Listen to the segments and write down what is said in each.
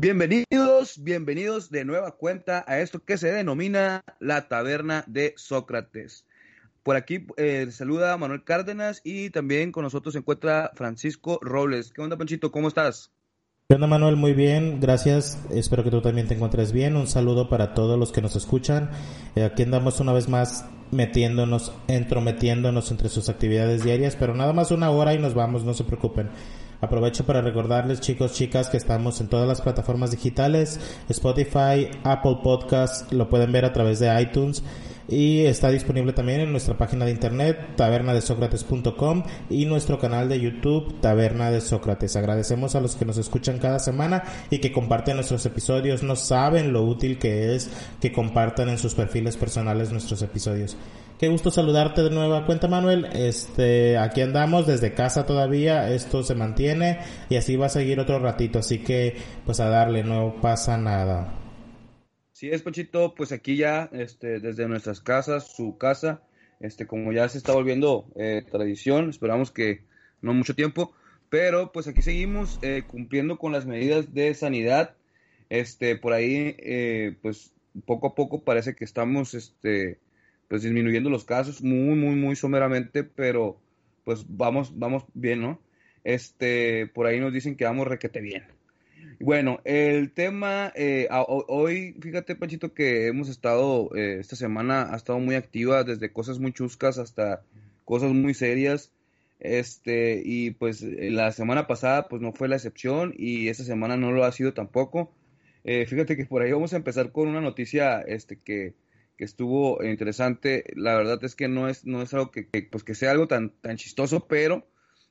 Bienvenidos, bienvenidos de nueva cuenta a esto que se denomina la taberna de Sócrates. Por aquí eh, saluda Manuel Cárdenas y también con nosotros se encuentra Francisco Robles. ¿Qué onda, Panchito? ¿Cómo estás? ¿Qué onda, Manuel? Muy bien, gracias. Espero que tú también te encuentres bien. Un saludo para todos los que nos escuchan. Eh, aquí andamos una vez más metiéndonos, entrometiéndonos entre sus actividades diarias, pero nada más una hora y nos vamos, no se preocupen. Aprovecho para recordarles, chicos, chicas, que estamos en todas las plataformas digitales, Spotify, Apple Podcasts, lo pueden ver a través de iTunes y está disponible también en nuestra página de internet tabernadesocrates.com y nuestro canal de YouTube Taberna de Sócrates. Agradecemos a los que nos escuchan cada semana y que comparten nuestros episodios. No saben lo útil que es que compartan en sus perfiles personales nuestros episodios. Qué gusto saludarte de nueva cuenta, Manuel. Este, aquí andamos desde casa todavía. Esto se mantiene y así va a seguir otro ratito. Así que, pues a darle, no pasa nada. Sí, es Panchito, pues aquí ya, este, desde nuestras casas, su casa, este, como ya se está volviendo eh, tradición, esperamos que no mucho tiempo, pero pues aquí seguimos eh, cumpliendo con las medidas de sanidad. Este, por ahí, eh, pues poco a poco parece que estamos, este, pues disminuyendo los casos muy, muy, muy someramente, pero pues vamos, vamos bien, ¿no? Este, por ahí nos dicen que vamos requete bien. Bueno, el tema, eh, hoy, fíjate, Panchito, que hemos estado, eh, esta semana ha estado muy activa, desde cosas muy chuscas hasta cosas muy serias. Este, y pues la semana pasada, pues no fue la excepción, y esta semana no lo ha sido tampoco. Eh, fíjate que por ahí vamos a empezar con una noticia, este, que, que estuvo interesante. La verdad es que no es, no es algo que, pues que sea algo tan, tan chistoso, pero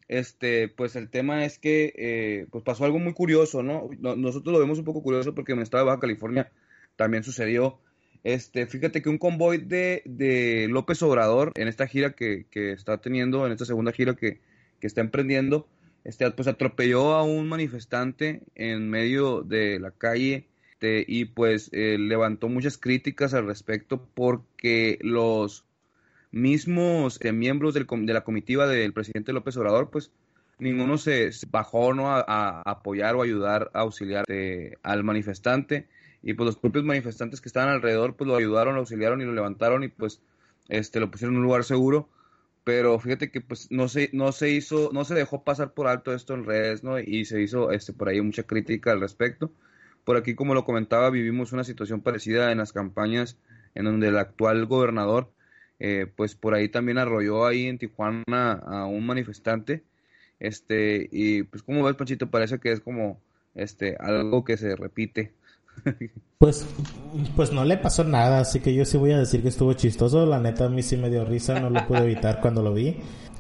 este, pues el tema es que eh, pues pasó algo muy curioso, ¿no? Nosotros lo vemos un poco curioso porque en el estado de Baja California también sucedió. Este, fíjate que un convoy de, de López Obrador en esta gira que, que, está teniendo, en esta segunda gira que, que está emprendiendo, este, pues atropelló a un manifestante en medio de la calle este, y pues eh, levantó muchas críticas al respecto porque los mismos eh, miembros de la comitiva del presidente López Obrador, pues ninguno se, bajó ¿no? a, apoyar o ayudar a auxiliar este, al manifestante. Y pues los propios manifestantes que estaban alrededor pues lo ayudaron, lo auxiliaron y lo levantaron y pues este lo pusieron en un lugar seguro. Pero fíjate que pues no se no se hizo no se dejó pasar por alto esto en redes no y se hizo este por ahí mucha crítica al respecto por aquí, como lo comentaba, vivimos una situación parecida en las campañas en donde el actual gobernador, eh, pues por ahí también arrolló ahí en Tijuana a un manifestante. Este, y pues como ves, Panchito, parece que es como este algo que se repite. Pues, pues no le pasó nada, así que yo sí voy a decir que estuvo chistoso. La neta a mí sí me dio risa, no lo pude evitar cuando lo vi.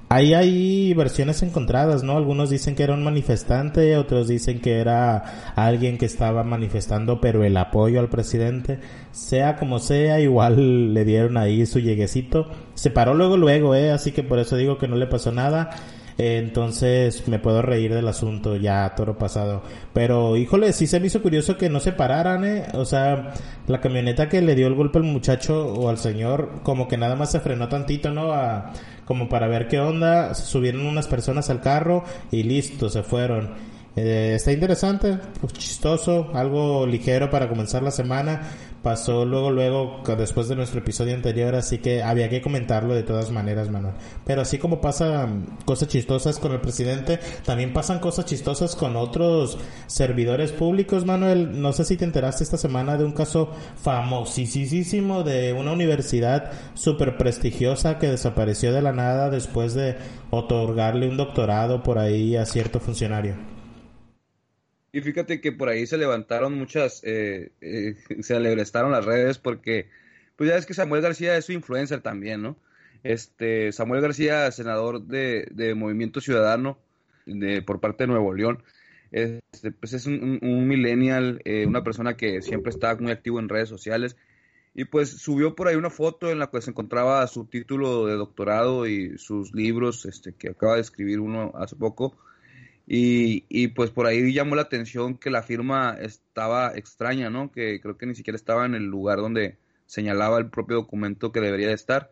Ahí hay versiones encontradas, ¿no? Algunos dicen que era un manifestante, otros dicen que era alguien que estaba manifestando, pero el apoyo al presidente, sea como sea, igual le dieron ahí su lleguecito. Se paró luego, luego, ¿eh? Así que por eso digo que no le pasó nada. Entonces me puedo reír del asunto ya toro pasado. Pero híjole, sí se me hizo curioso que no se pararan, eh. O sea, la camioneta que le dio el golpe al muchacho o al señor, como que nada más se frenó tantito, ¿no? A, como para ver qué onda, subieron unas personas al carro y listo, se fueron. Eh, está interesante, pues, chistoso, algo ligero para comenzar la semana. Pasó luego, luego, después de nuestro episodio anterior, así que había que comentarlo de todas maneras, Manuel. Pero así como pasan cosas chistosas con el presidente, también pasan cosas chistosas con otros servidores públicos, Manuel. No sé si te enteraste esta semana de un caso famosísimo de una universidad súper prestigiosa que desapareció de la nada después de otorgarle un doctorado por ahí a cierto funcionario. Y fíjate que por ahí se levantaron muchas, eh, eh, se alegrestaron las redes porque, pues ya es que Samuel García es su influencer también, ¿no? Este, Samuel García, senador de, de Movimiento Ciudadano de, por parte de Nuevo León, este, pues es un, un, millennial, eh, una persona que siempre está muy activo en redes sociales. Y pues subió por ahí una foto en la que se encontraba su título de doctorado y sus libros este, que acaba de escribir uno hace poco Y, y pues por ahí llamó la atención que la firma estaba extraña, ¿no? Que creo que ni siquiera estaba en el lugar donde señalaba el propio documento que debería de estar.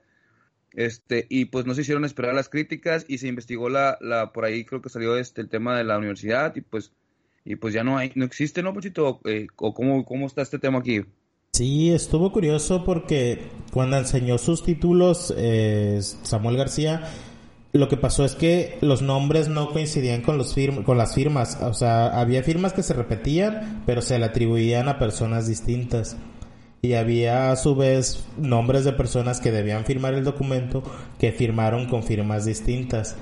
Este, y pues no se hicieron esperar las críticas y se investigó la, la por ahí creo que salió este el tema de la universidad y pues y pues ya no hay, no existe, ¿no, Pochito? Eh, ¿O cómo, cómo está este tema aquí? Sí, estuvo curioso porque cuando enseñó sus títulos eh, Samuel García, lo que pasó es que los nombres no coincidían con, los con las firmas. O sea, había firmas que se repetían, pero se le atribuían a personas distintas. Y había a su vez nombres de personas que debían firmar el documento que firmaron con firmas distintas.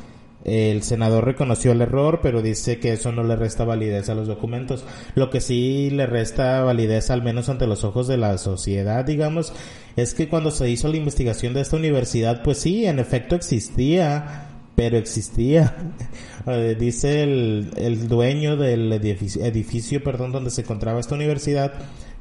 El senador reconoció el error, pero dice que eso no le resta validez a los documentos. Lo que sí le resta validez, al menos ante los ojos de la sociedad, digamos, es que cuando se hizo la investigación de esta universidad, pues sí, en efecto existía, pero existía. Eh, dice el, el dueño del edificio, edificio, perdón, donde se encontraba esta universidad,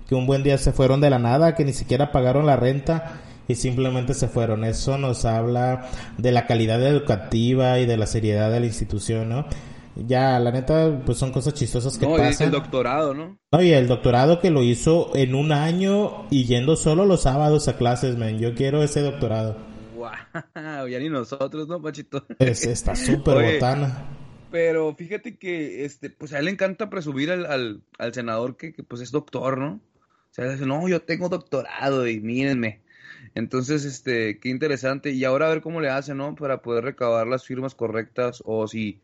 que un buen día se fueron de la nada, que ni siquiera pagaron la renta y simplemente se fueron. Eso nos habla de la calidad educativa y de la seriedad de la institución, ¿no? Ya, la neta, pues son cosas chistosas que no, pasan. el doctorado, ¿no? No, y el doctorado que lo hizo en un año y yendo solo los sábados a clases, man. Yo quiero ese doctorado. Wow, ya ni nosotros, ¿no, Pachito? Es, está súper botana. Pero fíjate que, este, pues a él le encanta presumir al, al, senador que, que, pues es doctor, ¿no? O sea, dice, no, yo tengo doctorado y mírenme. Entonces, este, qué interesante. Y ahora a ver cómo le hace, ¿no? Para poder recabar las firmas correctas o si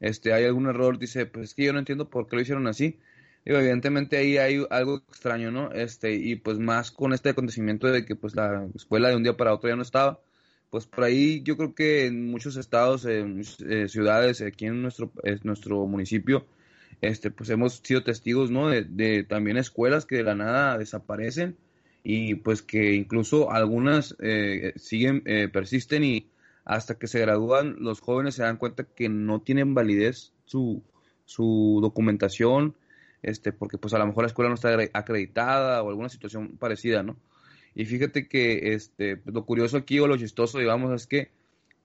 este, hay algún error, dice, pues es que yo no entiendo por qué lo hicieron así. Digo, evidentemente ahí hay algo extraño, ¿no? Este, y pues más con este acontecimiento de que pues la escuela de un día para otro ya no estaba. Pues por ahí yo creo que en muchos estados, en eh, ciudades, aquí en nuestro, nuestro municipio, este, pues hemos sido testigos, ¿no? De, de también escuelas que de la nada desaparecen y pues que incluso algunas eh, siguen, eh, persisten y hasta que se gradúan los jóvenes se dan cuenta que no tienen validez su, su documentación, este, porque pues a lo mejor la escuela no está acreditada o alguna situación parecida, ¿no? Y fíjate que este, lo curioso aquí o lo chistoso, digamos, es que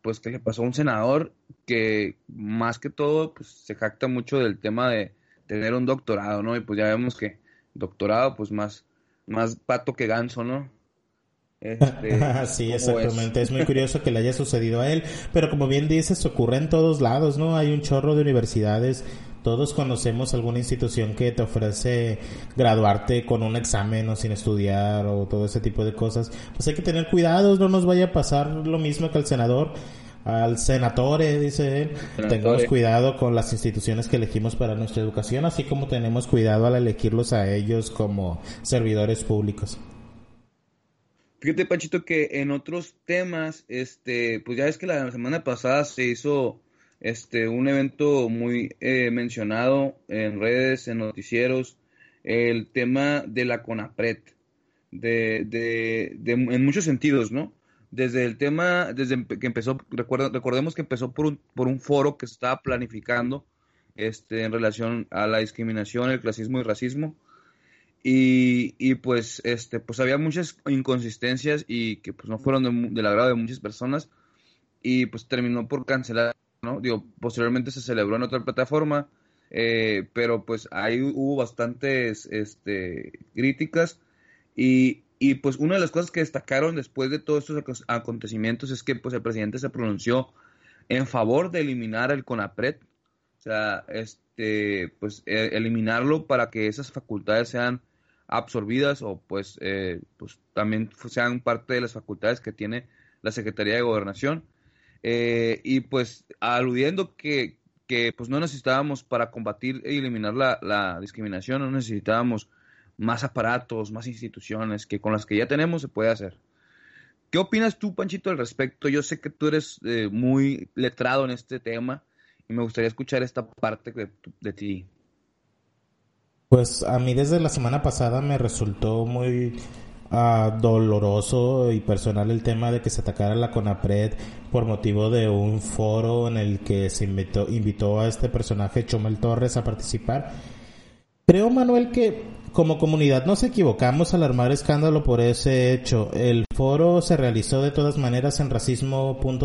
pues que le pasó a un senador que más que todo pues se jacta mucho del tema de tener un doctorado, ¿no? Y pues ya vemos que doctorado pues más más pato que ganso, ¿no? Este, sí, exactamente. Es? muy curioso que le haya sucedido a él. Pero como bien dices, ocurre en todos lados, ¿no? Hay un chorro de universidades. Todos conocemos alguna institución que te ofrece graduarte con un examen o sin estudiar o todo ese tipo de cosas. Pues hay que tener cuidado, no nos vaya a pasar lo mismo que al senador al senatore, dice él, tengamos cuidado con las instituciones que elegimos para nuestra educación, así como tenemos cuidado al elegirlos a ellos como servidores públicos. Fíjate, Pachito, que en otros temas, este, pues ya es que la semana pasada se hizo este un evento muy eh, mencionado en redes, en noticieros, el tema de la CONAPRED, de, de, de, en muchos sentidos, ¿no? Desde el tema, desde que empezó, recordemos que empezó por un, por un foro que se estaba planificando este, en relación a la discriminación, el clasismo y racismo. Y, y pues, este, pues había muchas inconsistencias y que pues no fueron de, del agrado de muchas personas y pues terminó por cancelar, ¿no? Digo, posteriormente se celebró en otra plataforma, eh, pero pues ahí hubo bastantes este, críticas y, y pues una de las cosas que destacaron después de todos estos acontecimientos es que pues el presidente se pronunció en favor de eliminar el CONAPRED, o sea, este, pues e, eliminarlo para que esas facultades sean absorbidas o pues, eh, pues también sean parte de las facultades que tiene la Secretaría de Gobernación. Eh, y pues aludiendo que, que, pues no necesitábamos para combatir y eliminar la, la discriminación, no necesitábamos más aparatos, más instituciones que con las que ya tenemos se puede hacer. ¿Qué opinas tú, Panchito, al respecto? Yo sé que tú eres eh, muy letrado en este tema y me gustaría escuchar esta parte de, ti. Pues a mí desde la semana pasada me resultó muy ah, doloroso y personal el tema de que se atacara la CONAPRED por motivo de un foro en el que se invitó, invitó a este personaje Chomel Torres a participar Creo, Manuel, que Como comunidad nos equivocamos al armar escándalo por ese hecho. El foro se realizó de todas maneras en racismo.mx.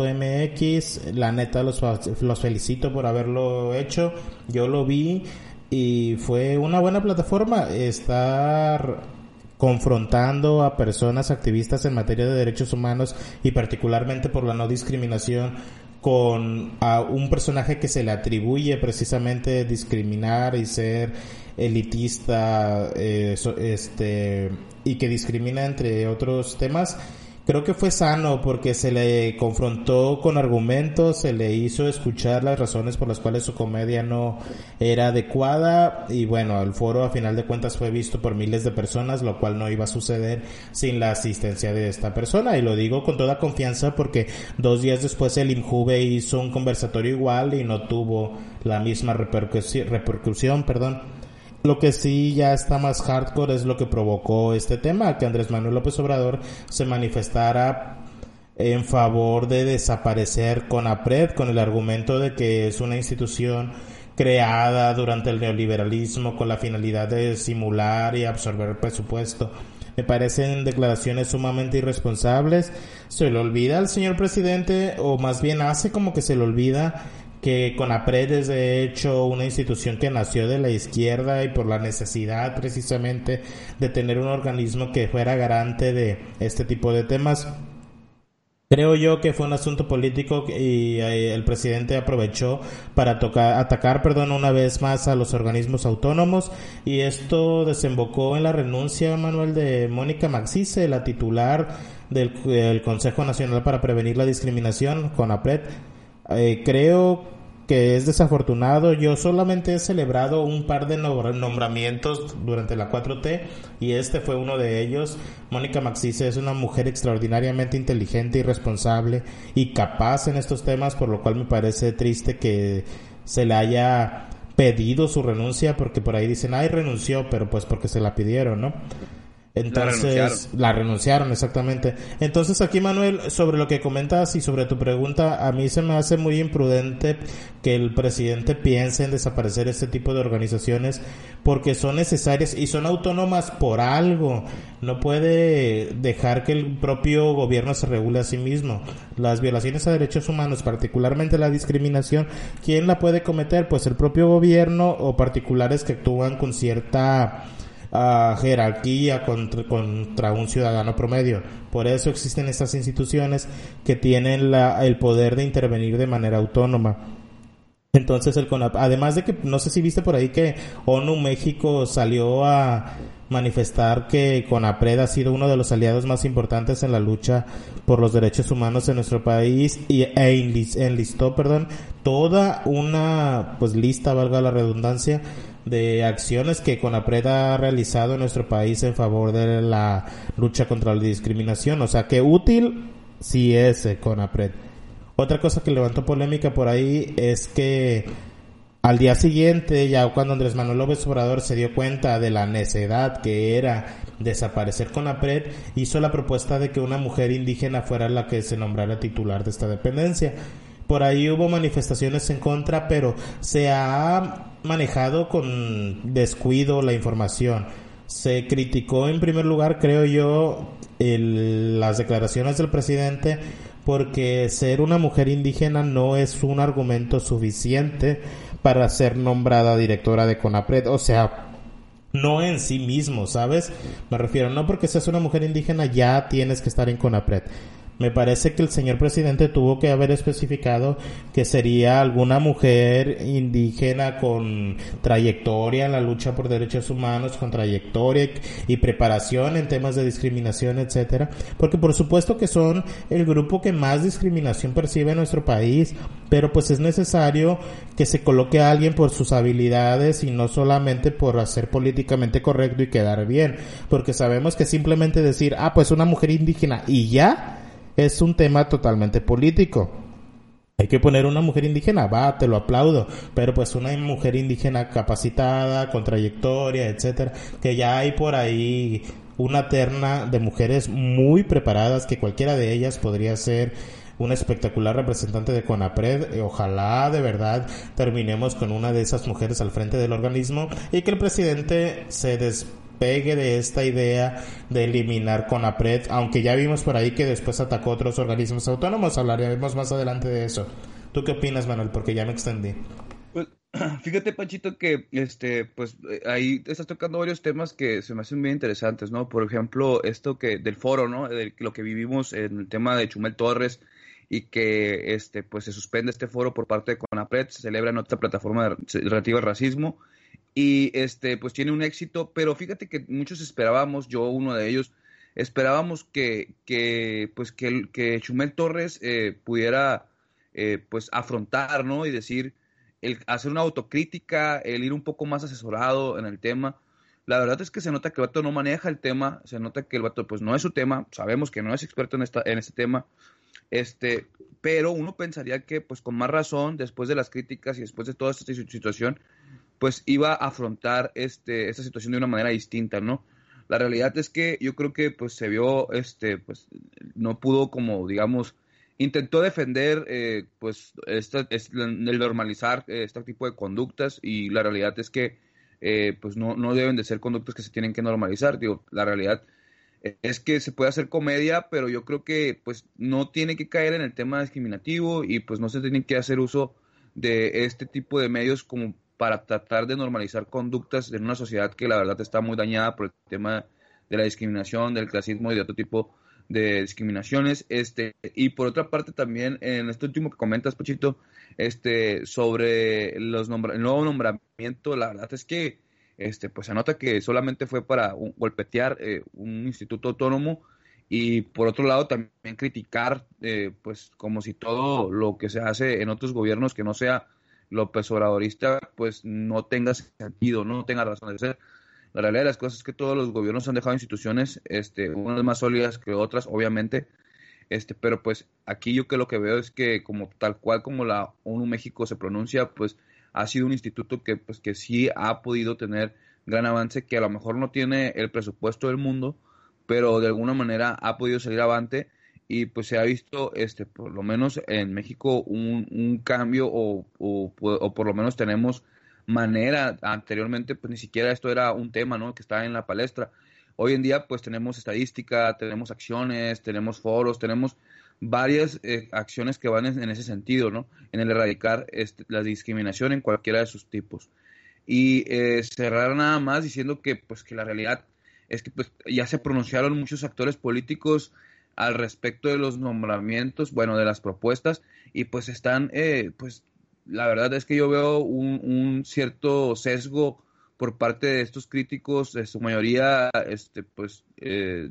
La neta los, los felicito por haberlo hecho. Yo lo vi y fue una buena plataforma estar confrontando a personas activistas en materia de derechos humanos y particularmente por la no discriminación con a un personaje que se le atribuye precisamente discriminar y ser elitista eh, este y que discrimina entre otros temas creo que fue sano porque se le confrontó con argumentos, se le hizo escuchar las razones por las cuales su comedia no era adecuada y bueno, el foro a final de cuentas fue visto por miles de personas, lo cual no iba a suceder sin la asistencia de esta persona. Y lo digo con toda confianza porque dos días después el IMJUVE hizo un conversatorio igual y no tuvo la misma repercusión, repercusión perdón lo que sí ya está más hardcore es lo que provocó este tema, que Andrés Manuel López Obrador se manifestara en favor de desaparecer con APRED con el argumento de que es una institución creada durante el neoliberalismo con la finalidad de simular y absorber el presupuesto. Me parecen declaraciones sumamente irresponsables. Se le olvida al señor presidente, o más bien hace como que se le olvida que CONAPRED es de hecho una institución que nació de la izquierda y por la necesidad precisamente de tener un organismo que fuera garante de este tipo de temas. Creo yo que fue un asunto político y eh, el presidente aprovechó para tocar, atacar, perdón, una vez más a los organismos autónomos y esto desembocó en la renuncia, Manuel, de Mónica Maxice, la titular del, Consejo Nacional para Prevenir la Discriminación, CONAPRED. Eh, creo que es desafortunado. Yo solamente he celebrado un par de nombramientos durante la 4T y este fue uno de ellos. Mónica Maxice es una mujer extraordinariamente inteligente y responsable y capaz en estos temas, por lo cual me parece triste que se le haya pedido su renuncia porque por ahí dicen, ay, renunció, pero pues porque se la pidieron, ¿no? Entonces, la renunciaron. exactamente. Entonces, aquí, Manuel, sobre lo que comentas y sobre tu pregunta, a mí se me hace muy imprudente que el presidente piense en desaparecer este tipo de organizaciones porque son necesarias y son autónomas por algo. No puede dejar que el propio gobierno se regule a sí mismo. Las violaciones a derechos humanos, particularmente la discriminación, ¿quién la puede cometer? Pues el propio gobierno o particulares que actúan con cierta jerarquía contra, contra, un ciudadano promedio. Por eso existen estas instituciones que tienen la, el poder de intervenir de manera autónoma. Entonces, el además de que, no sé si viste por ahí que ONU México salió a manifestar que CONAPRED ha sido uno de los aliados más importantes en la lucha por los derechos humanos en nuestro país y e enlistó, perdón, toda una pues lista, valga la redundancia, de acciones que CONAPRED ha realizado en nuestro país en favor de la lucha contra la discriminación. O sea que útil sí es eh, CONAPRED. Otra cosa que levantó polémica por ahí es que al día siguiente, ya cuando Andrés Manuel López Obrador se dio cuenta de la necedad que era desaparecer CONAPRED, hizo la propuesta de que una mujer indígena fuera la que se nombrara titular de esta dependencia. Por ahí hubo manifestaciones en contra, pero se ha manejado con descuido la información. Se criticó en primer lugar, creo yo, las declaraciones del presidente porque ser una mujer indígena no es un argumento suficiente para ser nombrada directora de CONAPRED. O sea, no en sí mismo, ¿sabes? Me refiero, no porque seas una mujer indígena ya tienes que estar en CONAPRED. Me parece que el señor presidente tuvo que haber especificado que sería alguna mujer indígena con trayectoria en la lucha por derechos humanos, con trayectoria y preparación en temas de discriminación, etcétera, porque por supuesto que son el grupo que más discriminación percibe en nuestro país, pero pues es necesario que se coloque a alguien por sus habilidades y no solamente por hacer políticamente correcto y quedar bien, porque sabemos que simplemente decir, ah, pues una mujer indígena y ya, es un tema totalmente político. Hay que poner una mujer indígena, va, te lo aplaudo, pero pues una mujer indígena capacitada, con trayectoria, etcétera, que ya hay por ahí una terna de mujeres muy preparadas que cualquiera de ellas podría ser una espectacular representante de CONAPRED. Ojalá de verdad terminemos con una de esas mujeres al frente del organismo y que el presidente se des despegue de esta idea de eliminar CONAPRED, aunque ya vimos por ahí que después atacó otros organismos autónomos, hablaremos más adelante de eso. ¿Tú qué opinas, Manuel? Porque ya me extendí. Pues, fíjate, Panchito, que este, pues eh, ahí estás tocando varios temas que se me hacen bien interesantes, ¿no? Por ejemplo, esto que del foro, ¿no? Lo que vivimos en el tema de Chumel Torres y que este, pues se suspende este foro por parte de CONAPRED, se celebra en otra plataforma relativa al racismo y este, pues tiene un éxito, pero fíjate que muchos esperábamos, yo uno de ellos, esperábamos que, que pues que, Chumel Torres eh, pudiera eh, pues afrontar, ¿no? Y decir, el hacer una autocrítica, el ir un poco más asesorado en el tema. La verdad es que se nota que el vato no maneja el tema, se nota que el vato pues no es su tema, sabemos que no es experto en, esta, en este tema, este, pero uno pensaría que, pues con más razón, después de las críticas y después de toda esta situación, pues iba a afrontar este, esta situación de una manera distinta, ¿no? La realidad es que yo creo que pues se vio, este, pues no pudo como, digamos, intentó defender eh, pues esta, es, el normalizar eh, este tipo de conductas y la realidad es que eh, pues no, no deben de ser conductas que se tienen que normalizar. Digo, la realidad es que se puede hacer comedia, pero yo creo que pues no tiene que caer en el tema discriminativo y pues no se tiene que hacer uso de este tipo de medios como para tratar de normalizar conductas en una sociedad que la verdad está muy dañada por el tema de la discriminación, del clasismo y de otro tipo de discriminaciones. Este, y por otra parte también en este último que comentas, Pochito, este, sobre los el nuevo nombramiento, la verdad es que este, pues se nota que solamente fue para golpetear eh, un instituto autónomo y por otro lado también criticar eh, pues como si todo lo que se hace en otros gobiernos que no sea López Obradorista pues no tenga sentido, no tenga razón de ser. La realidad de las cosas es que todos los gobiernos han dejado instituciones, este, unas más sólidas que otras, obviamente, este, pero pues aquí yo que lo que veo es que como tal cual como la ONU México se pronuncia, pues ha sido un instituto que, pues, que sí ha podido tener gran avance, que a lo mejor no tiene el presupuesto del mundo, pero de alguna manera ha podido salir avante y pues se ha visto, este, por lo menos en México, un, un cambio o, o, por lo menos tenemos manera, anteriormente pues ni siquiera esto era un tema, ¿no? Que estaba en la palestra. Hoy en día pues tenemos estadística, tenemos acciones, tenemos foros, tenemos varias eh, acciones que van en, ese sentido, ¿no? En el erradicar este, la discriminación en cualquiera de sus tipos. Y eh, cerrar nada más diciendo que, pues, que la realidad es que pues, ya se pronunciaron muchos actores políticos al respecto de los nombramientos, bueno, de las propuestas, y pues están, eh, pues, la verdad es que yo veo un, cierto sesgo por parte de estos críticos, de su mayoría, este, pues, eh,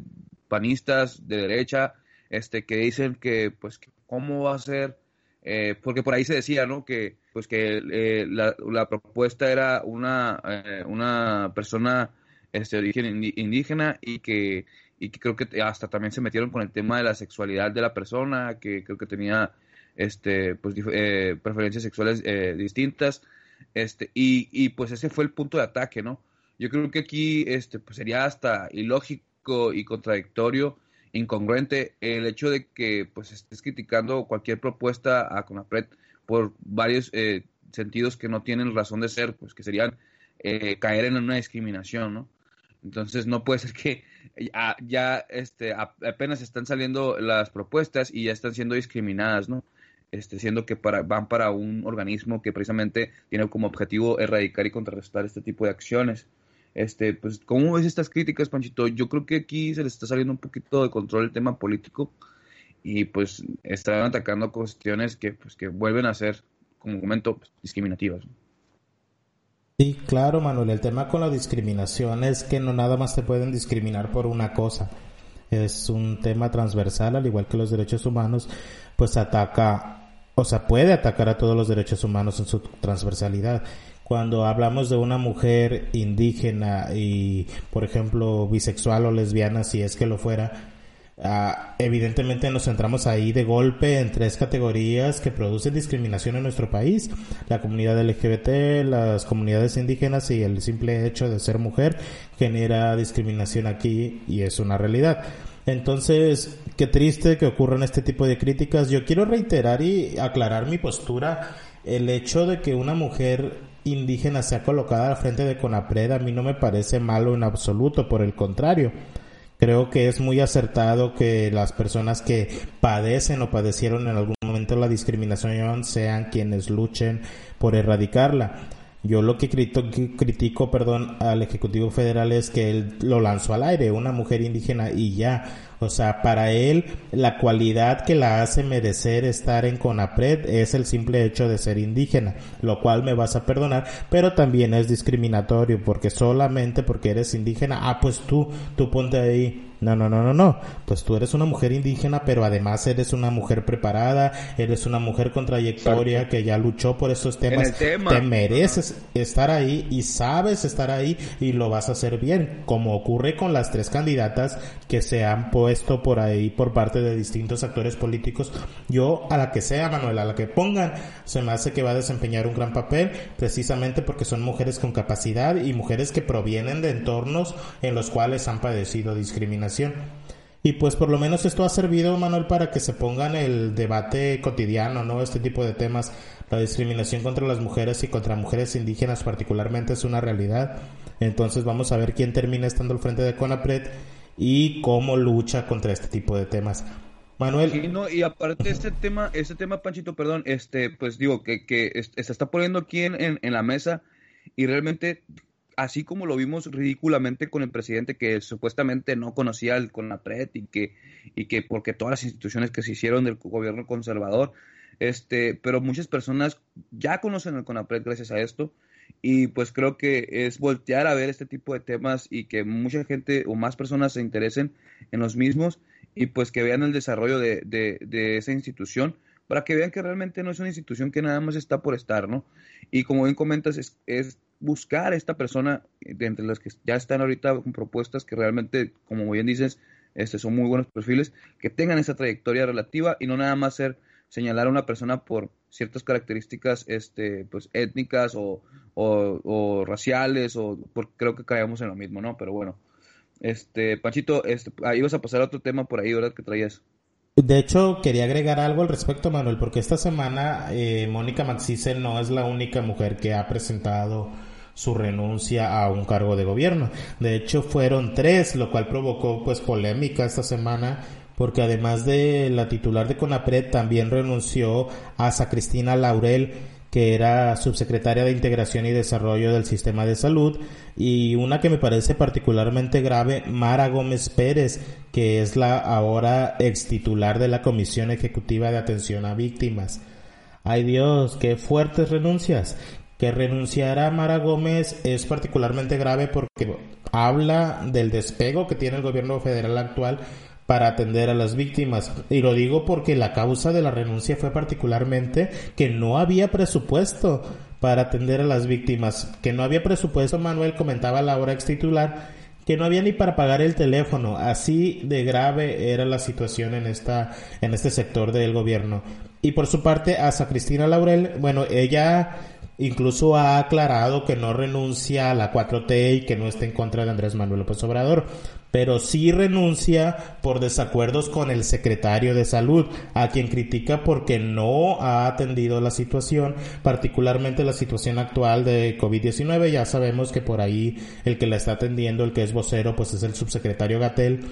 panistas de derecha, este, que dicen que, pues, cómo va a ser, eh, porque por ahí se decía, ¿no? Que, pues, que eh, la, la, propuesta era una, eh, una persona este, de origen indígena y que, y que creo que hasta también se metieron con el tema de la sexualidad de la persona, que creo que tenía, este, pues, eh, preferencias sexuales eh, distintas, este, y, y pues ese fue el punto de ataque, ¿no? Yo creo que aquí, este, pues sería hasta ilógico y contradictorio incongruente el hecho de que pues estés criticando cualquier propuesta a Conapred por varios eh, sentidos que no tienen razón de ser, pues que serían caer en una discriminación, ¿no? Entonces no puede ser que ya, ya este, apenas están saliendo las propuestas y ya están siendo discriminadas, ¿no? Este, siendo que para, van para un organismo que precisamente tiene como objetivo erradicar y contrarrestar este tipo de acciones. Este, pues, ¿cómo ves estas críticas, Panchito? Yo creo que aquí se les está saliendo un poquito de control el tema político y pues están atacando cuestiones que, pues, que vuelven a ser, como comento, pues, discriminativas. Sí, claro, Manuel. El tema con la discriminación es que no nada más te pueden discriminar por una cosa. Es un tema transversal, al igual que los derechos humanos, pues ataca, o sea, puede atacar a todos los derechos humanos en su transversalidad cuando hablamos de una mujer indígena y, por ejemplo, bisexual o lesbiana, si es que lo fuera, uh, evidentemente nos centramos ahí de golpe en tres categorías que producen discriminación en nuestro país. La comunidad LGBT, las comunidades indígenas y el simple hecho de ser mujer genera discriminación aquí y es una realidad. Entonces, qué triste que ocurran este tipo de críticas. Yo quiero reiterar y aclarar mi postura. El hecho de que una mujer indígena sea colocada al frente de CONAPRED a mí no me parece malo en absoluto, por el contrario. Creo que es muy acertado que las personas que padecen o padecieron en algún momento la discriminación sean quienes luchen por erradicarla. Yo lo que critico, perdón, al Ejecutivo Federal es que él lo lanzó al aire, una mujer indígena y ya. O sea, para él la cualidad que la hace merecer estar en CONAPRED es el simple hecho de ser indígena, lo cual me vas a perdonar, pero también es discriminatorio porque solamente porque eres indígena, ah, pues tú, tú ponte ahí no, no, no, no, no. Pues tú eres una mujer indígena, pero además eres una mujer preparada, eres una mujer con trayectoria que ya luchó por esos temas. Te mereces estar ahí y sabes estar ahí y lo vas a hacer bien, como ocurre con las tres candidatas que se han puesto por ahí por parte de distintos actores políticos. Yo, a la que sea, Manuel, a la que pongan, se me hace que va a desempeñar un gran papel, precisamente porque son mujeres con capacidad y mujeres que provienen de entornos en los cuales han padecido discriminación y pues por lo menos esto ha servido, Manuel, para que se pongan el debate cotidiano, ¿no? Este tipo de temas. La discriminación contra las mujeres y contra mujeres indígenas particularmente es una realidad. Entonces vamos a ver quién termina estando al frente de CONAPRED y cómo lucha contra este tipo de temas. Manuel. no, y aparte este tema, este tema, Panchito, perdón, este, pues digo, que, que se está poniendo aquí en, en la mesa y realmente así como lo vimos ridículamente con el presidente que supuestamente no conocía el CONAPRED y que, y que porque todas las instituciones que se hicieron del gobierno conservador, este, pero muchas personas ya conocen el CONAPRED gracias a esto y pues creo que es voltear a ver este tipo de temas y que mucha gente o más personas se interesen en los mismos y pues que vean el desarrollo de, de esa institución para que vean que realmente no es una institución que nada más está por estar, ¿no? Y como bien comentas, es, es buscar a esta persona de entre las que ya están ahorita con propuestas que realmente, como bien dices, este, son muy buenos perfiles, que tengan esa trayectoria relativa y no nada más ser señalar a una persona por ciertas características este, pues, étnicas o, o, raciales, o creo que caemos en lo mismo, ¿no? Pero bueno, este, Panchito, este, ahí vas a pasar a otro tema por ahí, ¿verdad? Que traías. De hecho, quería agregar algo al respecto, Manuel, porque esta semana eh, Mónica Maxice no es la única mujer que ha presentado su renuncia a un cargo de gobierno. De hecho, fueron tres, lo cual provocó pues polémica esta semana porque además de la titular de CONAPRED también renunció a Cristina Laurel, que era subsecretaria de Integración y Desarrollo del Sistema de Salud, y una que me parece particularmente grave, Mara Gómez Pérez, que es la ahora ex titular de la Comisión Ejecutiva de Atención a Víctimas. Ay Dios, qué fuertes renuncias. Que renunciara Mara Gómez es particularmente grave porque habla del despego que tiene el gobierno federal actual para atender a las víctimas. Y lo digo porque la causa de la renuncia fue particularmente que no había presupuesto para atender a las víctimas. Que no había presupuesto, Manuel comentaba la hora ex titular, que no había ni para pagar el teléfono. Así de grave era la situación en esta, en este sector del gobierno. Y por su parte, a Cristina Laurel, bueno, ella incluso ha aclarado que no renuncia a la 4T y que no está en contra de Andrés Manuel López Obrador pero sí renuncia por desacuerdos con el secretario de salud, a quien critica porque no ha atendido la situación, particularmente la situación actual de COVID-19. Ya sabemos que por ahí el que la está atendiendo, el que es vocero, pues es el subsecretario Gatel.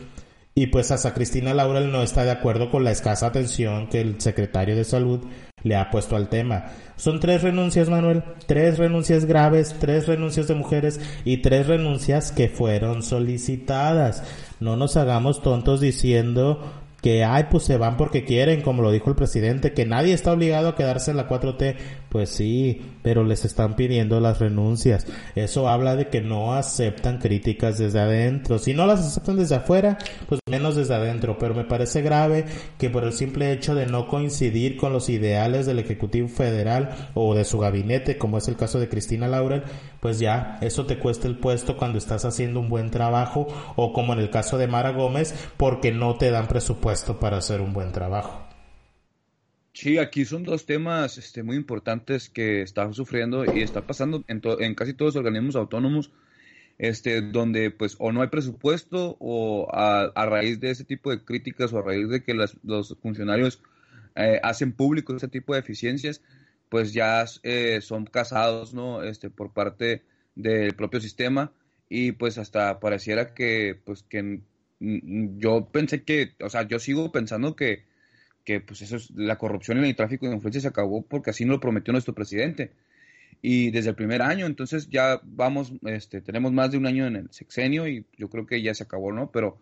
Y pues hasta Cristina Laurel no está de acuerdo con la escasa atención que el secretario de salud le ha puesto al tema. Son tres renuncias, Manuel, tres renuncias graves, tres renuncias de mujeres y tres renuncias que fueron solicitadas. No nos hagamos tontos diciendo que, ay, pues se van porque quieren, como lo dijo el presidente, que nadie está obligado a quedarse en la 4T. Pues sí, pero les están pidiendo las renuncias. Eso habla de que no aceptan críticas desde adentro. Si no las aceptan desde afuera, pues menos desde adentro. Pero me parece grave que por el simple hecho de no coincidir con los ideales del Ejecutivo Federal o de su gabinete, como es el caso de Cristina Laurel, pues ya, eso te cuesta el puesto cuando estás haciendo un buen trabajo o como en el caso de Mara Gómez, porque no te dan presupuesto para hacer un buen trabajo. Sí, aquí son dos temas este, muy importantes que están sufriendo y está pasando en, en casi todos los organismos autónomos, este, donde pues o no hay presupuesto o a, raíz de ese tipo de críticas o a raíz de que los funcionarios eh, hacen público ese tipo de eficiencias, pues ya eh, son casados, ¿no? Este, por parte del propio sistema y pues hasta pareciera que, pues que yo pensé que, o sea, yo sigo pensando que, que pues eso es, la corrupción y el tráfico de influencia se acabó porque así nos lo prometió nuestro presidente. Y desde el primer año, entonces ya vamos, este, tenemos más de un año en el sexenio y yo creo que ya se acabó, ¿no? Pero,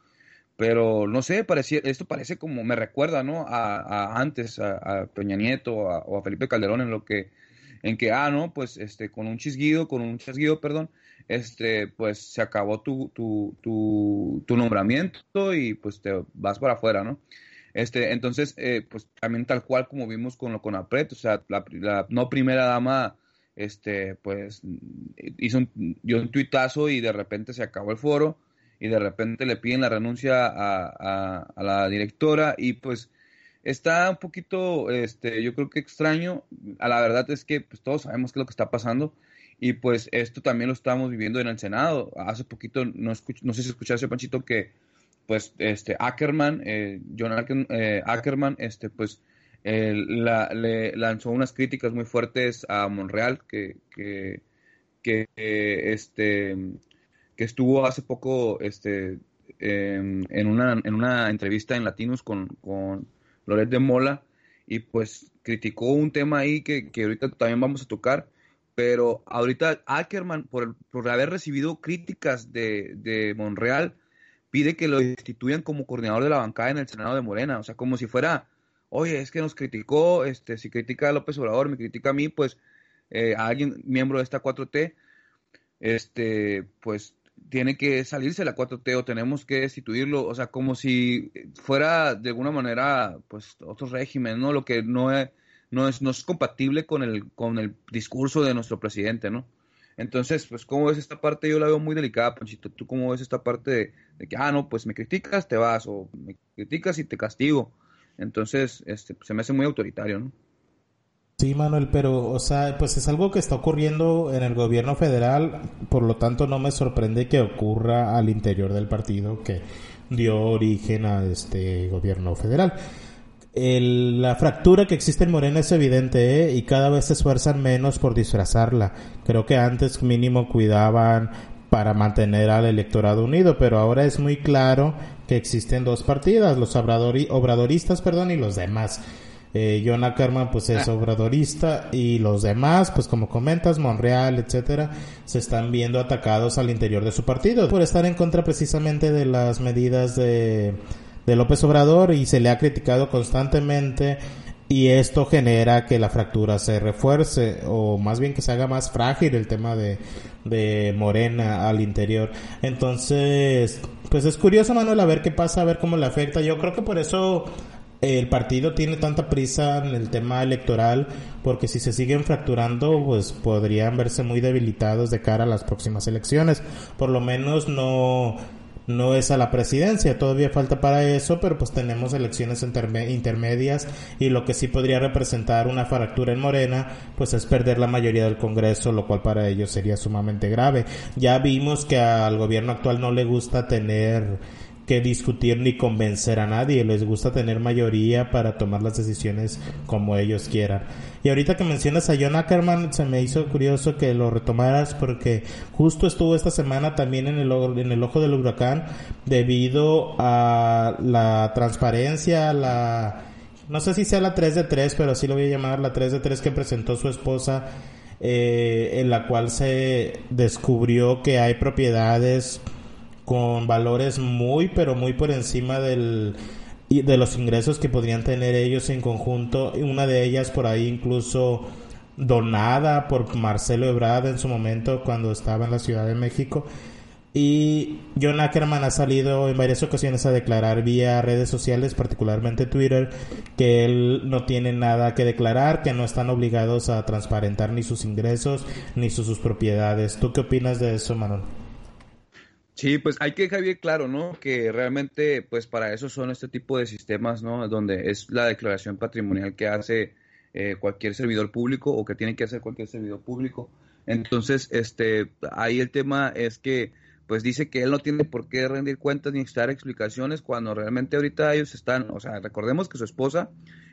pero no sé, parecía, esto parece como, me recuerda, ¿no? A, antes, a, Peña Nieto o a Felipe Calderón en lo que, en que, ah, no, pues, este, con un chisguido, con un chasguido, perdón, este, pues se acabó tu, tu, tu, tu nombramiento y pues te vas para afuera, ¿no? Este, entonces, eh, pues también tal cual como vimos con lo con Apret, o sea, la, no primera dama, este, pues hizo un, dio un tuitazo y de repente se acabó el foro y de repente le piden la renuncia a, a, la directora y pues está un poquito, este, yo creo que extraño, a la verdad es que pues todos sabemos qué es lo que está pasando y pues esto también lo estamos viviendo en el Senado, hace poquito, no, no sé si escuchaste, Panchito, que pues este Ackerman, eh, John eh, Ackerman, este pues le lanzó unas críticas muy fuertes a Monreal que, que, que este estuvo hace poco este em, en, una, en una entrevista en Latinos con, con Loret de Mola y pues criticó un tema ahí que, que ahorita también vamos a tocar pero ahorita Ackerman por, por haber recibido críticas de, de Monreal pide que lo instituyan como coordinador de la bancada en el Senado de Morena, o sea, como si fuera, oye, es que nos criticó, este, si critica a López Obrador, me critica a mí, pues eh, a alguien miembro de esta 4T, este, pues tiene que salirse la 4T o tenemos que destituirlo, o sea, como si fuera de alguna manera, pues, otro régimen, ¿no? Lo que no es, no es, no es compatible con el, con el discurso de nuestro presidente, ¿no? Entonces, pues, ¿cómo ves esta parte? Yo la veo muy delicada, Panchito. ¿Tú cómo ves esta parte de, que, ah, no, pues me criticas, te vas, o me criticas y te castigo? Entonces, este, pues, se me hace muy autoritario, ¿no? Sí, Manuel, pero, o sea, pues es algo que está ocurriendo en el gobierno federal, por lo tanto no me sorprende que ocurra al interior del partido que dio origen a este gobierno federal la fractura que existe en Morena es evidente ¿eh? y cada vez se esfuerzan menos por disfrazarla. Creo que antes mínimo cuidaban para mantener al electorado unido, pero ahora es muy claro que existen dos partidas, los obradoristas perdón, y los demás. Eh, John Ackerman pues es ah. obradorista y los demás, pues como comentas, Monreal, etcétera, se están viendo atacados al interior de su partido por estar en contra precisamente de las medidas de de López Obrador y se le ha criticado constantemente y esto genera que la fractura se refuerce o más bien que se haga más frágil el tema de, de Morena al interior. Entonces, pues es curioso, Manuel, a ver qué pasa, a ver cómo le afecta. Yo creo que por eso el partido tiene tanta prisa en el tema electoral, porque si se siguen fracturando, pues podrían verse muy debilitados de cara a las próximas elecciones. Por lo menos no no es a la presidencia, todavía falta para eso, pero pues tenemos elecciones intermedias y lo que sí podría representar una fractura en Morena, pues es perder la mayoría del Congreso, lo cual para ellos sería sumamente grave. Ya vimos que al gobierno actual no le gusta tener que discutir ni convencer a nadie, les gusta tener mayoría para tomar las decisiones como ellos quieran. Y ahorita que mencionas a John Ackerman, se me hizo curioso que lo retomaras porque justo estuvo esta semana también en el, en el ojo del huracán debido a la transparencia, la... No sé si sea la 3 de 3, pero sí lo voy a llamar la 3 de 3 que presentó su esposa, eh, en la cual se descubrió que hay propiedades con valores muy, pero muy por encima del de los ingresos que podrían tener ellos en conjunto. Una de ellas por ahí incluso donada por Marcelo Ebrard en su momento cuando estaba en la Ciudad de México. Y John Ackerman ha salido en varias ocasiones a declarar vía redes sociales, particularmente Twitter, que él no tiene nada que declarar, que no están obligados a transparentar ni sus ingresos ni sus, propiedades. ¿Tú qué opinas de eso, Manuel? Sí, pues hay que dejar bien claro, ¿no? Que realmente, pues para eso son este tipo de sistemas, ¿no? Donde es la declaración patrimonial que hace eh, cualquier servidor público o que tiene que hacer cualquier servidor público. Entonces, este, ahí el tema es que, pues dice que él no tiene por qué rendir cuentas ni dar explicaciones cuando realmente ahorita ellos están, o sea, recordemos que su esposa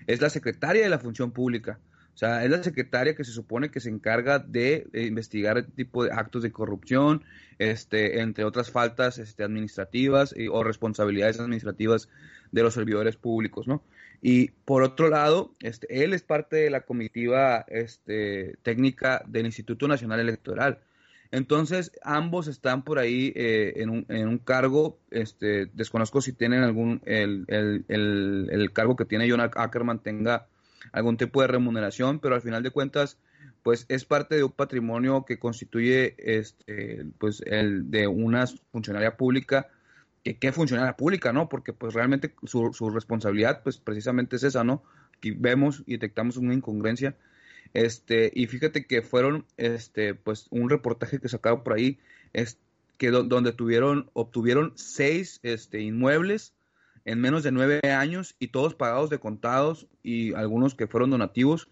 es la secretaria de la función pública. O sea, es la secretaria que se supone que se encarga de, investigar este tipo de actos de corrupción, este, entre otras faltas este, administrativas o responsabilidades administrativas de los servidores públicos, ¿no? Y por otro lado, este, él es parte de la comitiva este, técnica del Instituto Nacional Electoral. Entonces, ambos están por ahí eh, en, un, en, un, cargo, este, desconozco si tienen algún, el, el, el, cargo que tiene John Ackerman tenga algún tipo de remuneración, pero al final de cuentas, pues es parte de un patrimonio que constituye, este, pues, el de una funcionaria pública, que, funcionaria pública, ¿no? Porque pues realmente su, su responsabilidad, pues precisamente es esa, ¿no? Que vemos y detectamos una incongruencia este, y fíjate que fueron, este, pues, un reportaje que sacaron por ahí, es, que donde tuvieron, obtuvieron seis, este, inmuebles en menos de nueve años y todos pagados de contados y algunos que fueron donativos,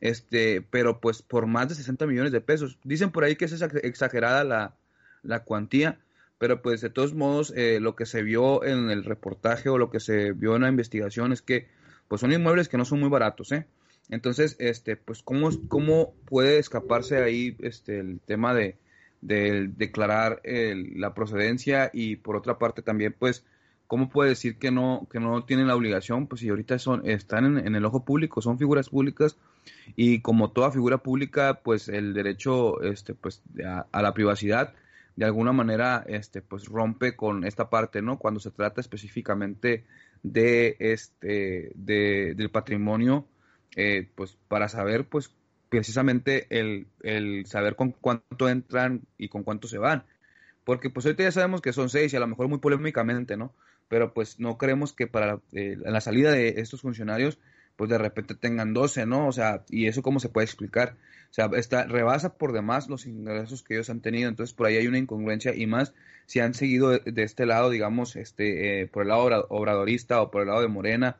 este, pero pues por más de 60 millones de pesos. Dicen por ahí que es exagerada la, la cuantía, pero pues de todos modos eh, lo que se vio en el reportaje o lo que se vio en la investigación es que pues son inmuebles que no son muy baratos, ¿eh? Entonces, este, pues, ¿cómo, cómo puede escaparse ahí este, el tema de, declarar la procedencia y por otra parte también, pues, ¿cómo puede decir que no, que no tienen la obligación? Pues si ahorita son, están en, el ojo público, son figuras públicas y como toda figura pública, pues el derecho este, pues, a, la privacidad de alguna manera este, pues rompe con esta parte, ¿no? Cuando se trata específicamente de este, de, del patrimonio eh, pues para saber pues precisamente el, el, saber con cuánto entran y con cuánto se van. Porque pues ahorita ya sabemos que son seis y a lo mejor muy polémicamente, ¿no? Pero pues no creemos que para eh, la salida de estos funcionarios pues de repente tengan 12, ¿no? O sea, y eso cómo se puede explicar. O sea, está, rebasa por demás los ingresos que ellos han tenido, entonces por ahí hay una incongruencia y más si han seguido de, este lado, digamos, este, eh, por el lado obradorista o por el lado de Morena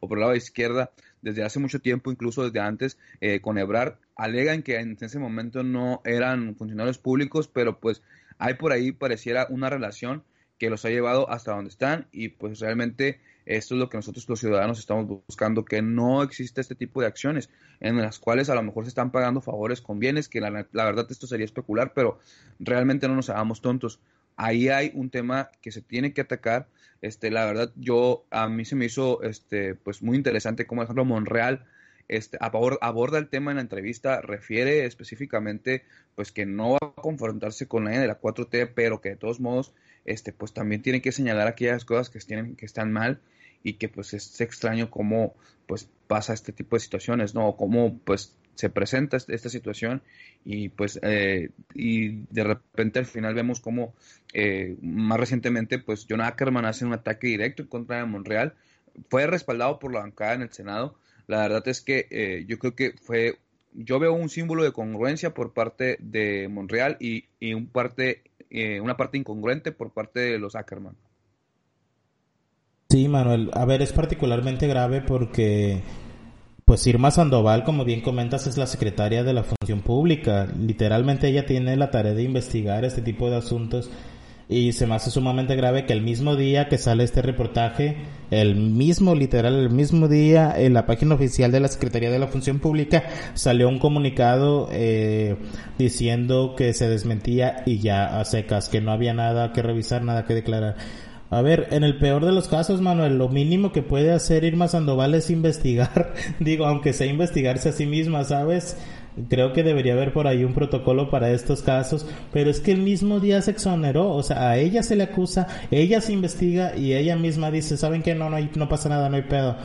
o por el lado de izquierda, desde hace mucho tiempo, incluso desde antes, eh, con Ebrar, alegan que en ese momento no eran funcionarios públicos, pero pues hay por ahí pareciera una relación que los ha llevado hasta donde están y pues realmente esto es lo que nosotros los ciudadanos estamos buscando, que no existe este tipo de acciones en las cuales a lo mejor se están pagando favores con bienes, que la, la verdad esto sería especular, pero realmente no nos hagamos tontos ahí hay un tema que se tiene que atacar. Este, la verdad, yo a mí se me hizo este, pues muy interesante como ejemplo Monreal este, aborda el tema en la entrevista, refiere específicamente pues que no va a confrontarse con la de la 4T, pero que de todos modos este, pues también tiene que señalar aquellas cosas que, tienen, que están mal y que pues es extraño cómo pues pasa este tipo de situaciones, ¿no? O cómo pues se presenta esta situación y pues eh, y de repente al final vemos como eh, más recientemente pues John Ackerman hace un ataque directo en contra de Monreal fue respaldado por la bancada en el Senado la verdad es que eh, yo creo que fue yo veo un símbolo de congruencia por parte de Monreal y, y un parte una parte incongruente por parte de los Ackerman Sí, Manuel. A ver, es particularmente grave porque pues Irma Sandoval, como bien comentas, es la secretaria de la Función Pública. Literalmente ella tiene la tarea de investigar este tipo de asuntos y se me hace sumamente grave que el mismo día que sale este reportaje, el mismo, literal, el mismo día, en la página oficial de la Secretaría de la Función Pública salió un comunicado eh, diciendo que se desmentía y ya a secas, que no había nada que revisar, nada que declarar. A ver, en el peor de los casos, Manuel, lo mínimo que puede hacer Irma Sandoval es investigar, digo, aunque sea investigarse a sí misma, ¿sabes? Creo que debería haber por ahí un protocolo para estos casos, pero es que el mismo día se exoneró, o sea, a ella se le acusa, ella se investiga y ella misma dice, ¿saben que no, no, hay, no pasa nada, no hay pedo?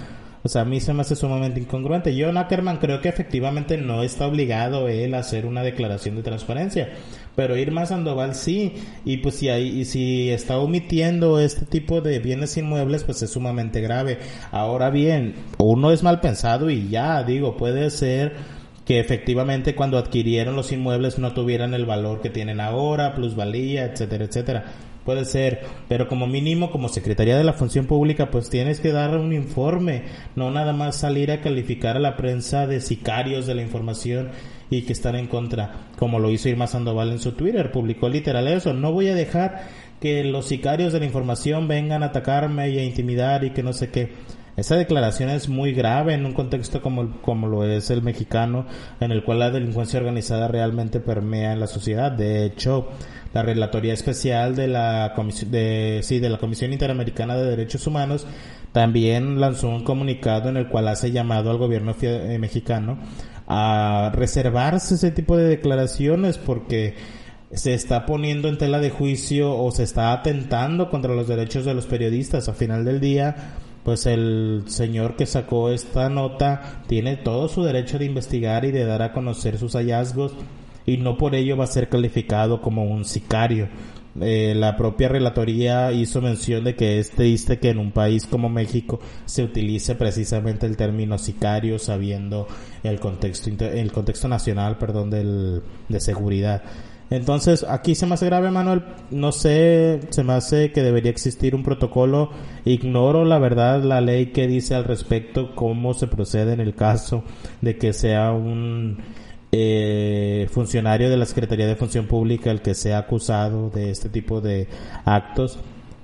O sea, a mí se me hace sumamente incongruente. John Ackerman creo que efectivamente no está obligado él a hacer una declaración de transparencia pero Irma Sandoval sí, y pues si, hay, y si está omitiendo este tipo de bienes inmuebles, pues es sumamente grave. Ahora bien, uno es mal pensado y ya, digo, puede ser que efectivamente cuando adquirieron los inmuebles no tuvieran el valor que tienen ahora, plusvalía, etcétera, etcétera. Puede ser, pero como mínimo, como Secretaría de la Función Pública, pues tienes que dar un informe, no nada más salir a calificar a la prensa de sicarios de la información y que están en contra, como lo hizo Irma Sandoval en su Twitter, publicó literal eso, no voy a dejar que los sicarios de la información vengan a atacarme y a intimidar y que no sé qué. Esa declaración es muy grave en un contexto como, como lo es el mexicano, en el cual la delincuencia organizada realmente permea en la sociedad. De hecho, la Relatoría Especial de la, Comisión, de, sí, de la Comisión Interamericana de Derechos Humanos también lanzó un comunicado en el cual hace llamado al gobierno eh, mexicano a reservarse ese tipo de declaraciones porque se está poniendo en tela de juicio o se está atentando contra los derechos de los periodistas. A final del día, pues el señor que sacó esta nota tiene todo su derecho de investigar y de dar a conocer sus hallazgos y no por ello va a ser calificado como un sicario. Eh, la propia relatoría hizo mención de que es triste que en un país como México se utilice precisamente el término sicario sabiendo el contexto el contexto nacional perdón del, de seguridad entonces, aquí se me hace grave, Manuel. No sé, se me hace que debería existir un protocolo. Ignoro, la verdad, la ley que dice al respecto cómo se procede en el caso de que sea un eh, funcionario de la Secretaría de Función Pública el que sea acusado de este tipo de actos.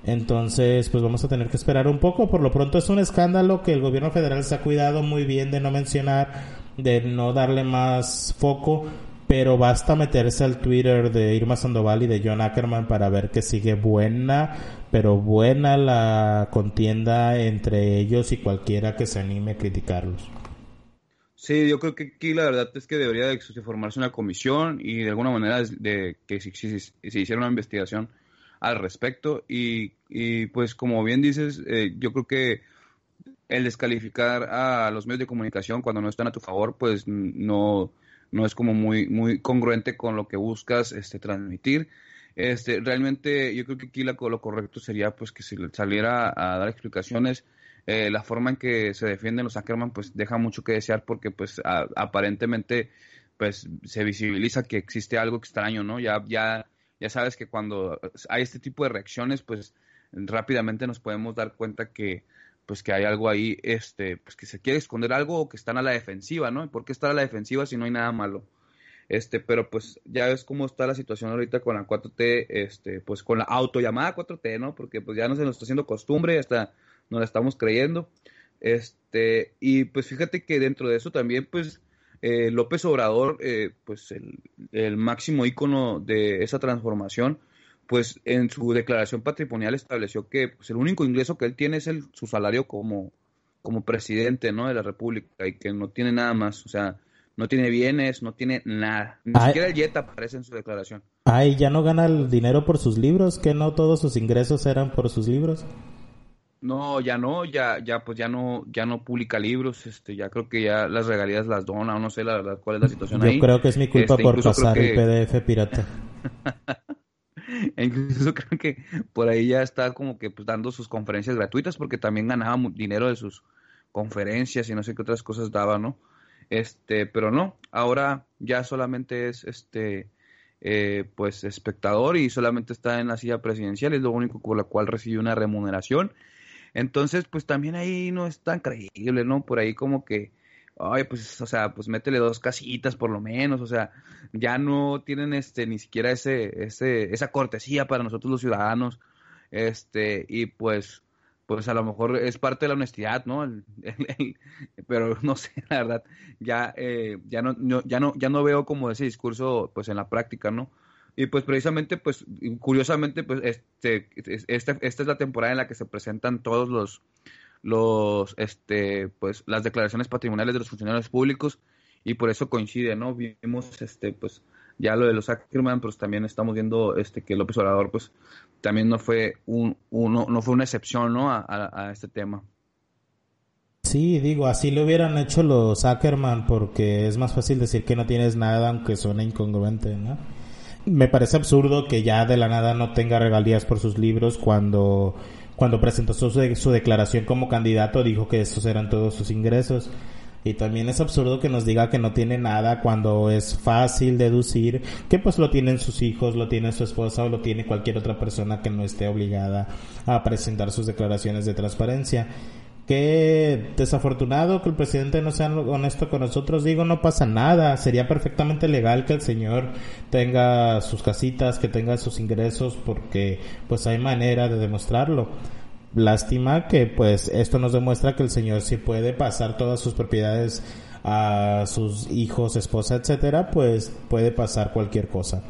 Entonces, pues vamos a tener que esperar un poco. Por lo pronto es un escándalo que el gobierno federal se ha cuidado muy bien de no mencionar, de no darle más foco pero basta meterse al Twitter de Irma Sandoval y de John Ackerman para ver que sigue buena, pero buena la contienda entre ellos y cualquiera que se anime a criticarlos. Sí, yo creo que aquí la verdad es que debería de formarse una comisión y de alguna manera de que se, hiciera una investigación al respecto y, y pues como bien dices, eh, yo creo que el descalificar a los medios de comunicación cuando no están a tu favor, pues no no es como muy, muy congruente con lo que buscas este, transmitir. Este, realmente yo creo que aquí lo, correcto sería pues que si saliera a dar explicaciones, eh, la forma en que se defienden los Ackerman pues deja mucho que desear porque pues aparentemente pues se visibiliza que existe algo extraño, ¿no? Ya, ya, ya sabes que cuando hay este tipo de reacciones pues rápidamente nos podemos dar cuenta que pues que hay algo ahí, este, pues que se quiere esconder algo o que están a la defensiva, ¿no? ¿Por qué estar a la defensiva si no hay nada malo? Este, pero pues ya ves cómo está la situación ahorita con la 4T, este, pues con la autollamada 4T, ¿no? Porque pues ya no se nos está haciendo costumbre, hasta nos la estamos creyendo. Este, y pues fíjate que dentro de eso también, pues, eh, López Obrador, eh, pues el, el máximo ícono de esa transformación, pues en su declaración patrimonial estableció que pues, el único ingreso que él tiene es el, su salario como, como presidente ¿no? de la República y que no tiene nada más, o sea, no tiene bienes, no tiene nada. Ni siquiera el jet aparece en su declaración. Ay, ya no gana el dinero por sus libros, que no todos sus ingresos eran por sus libros. No, ya no, ya, ya, pues ya no, ya no publica libros, este, ya creo que ya las regalías las dona, o no sé la verdad cuál es la situación ahí. Yo creo que es mi culpa este, por pasar el PDF pirata. E incluso creo que por ahí ya está como que pues, dando sus conferencias gratuitas porque también ganaba dinero de sus conferencias y no sé qué otras cosas daba, ¿no? Este, pero no, ahora ya solamente es este eh, pues espectador y solamente está en la silla presidencial, es lo único por la cual recibe una remuneración. Entonces, pues también ahí no es tan creíble, ¿no? Por ahí como que ay, pues, o sea, pues métele dos casitas por lo menos, o sea, ya no tienen este ni siquiera ese, ese, esa cortesía para nosotros los ciudadanos, este, y pues, pues a lo mejor es parte de la honestidad, ¿no? pero no sé, la verdad, ya, eh, ya no, ya no, ya no veo como ese discurso, pues en la práctica, ¿no? Y pues precisamente, pues curiosamente, pues este, esta, esta es la temporada en la que se presentan todos los, los este pues las declaraciones patrimoniales de los funcionarios públicos y por eso coincide no vimos este pues ya lo de los Ackerman pues también estamos viendo este que López Obrador pues también no fue un uno no fue una excepción no a, este tema. Sí, digo, así lo hubieran hecho los Ackerman porque es más fácil decir que no tienes nada aunque suene incongruente, ¿no? Me parece absurdo que ya de la nada no tenga regalías por sus libros cuando cuando presentó su, su declaración como candidato dijo que esos eran todos sus ingresos. Y también es absurdo que nos diga que no tiene nada cuando es fácil deducir que pues lo tienen sus hijos, lo tiene su esposa o lo tiene cualquier otra persona que no esté obligada a presentar sus declaraciones de transparencia. Qué desafortunado que el presidente no sea honesto con nosotros. Digo, no pasa nada. Sería perfectamente legal que el señor tenga sus casitas, que tenga sus ingresos, porque pues hay manera de demostrarlo. lástima que pues esto nos demuestra que el señor si puede pasar todas sus propiedades a sus hijos, esposa, etcétera, pues puede pasar cualquier cosa.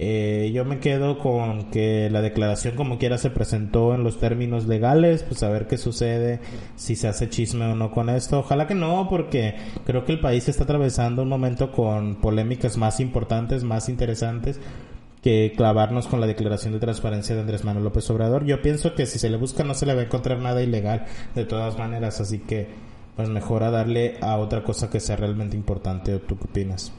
Eh, yo me quedo con que la declaración como quiera se presentó en los términos legales, pues a ver qué sucede, si se hace chisme o no con esto. Ojalá que no, porque creo que el país está atravesando un momento con polémicas más importantes, más interesantes que clavarnos con la declaración de transparencia de Andrés Manuel López Obrador. Yo pienso que si se le busca no se le va a encontrar nada ilegal de todas maneras, así que pues mejor a darle a otra cosa que sea realmente importante. ¿Tú qué opinas?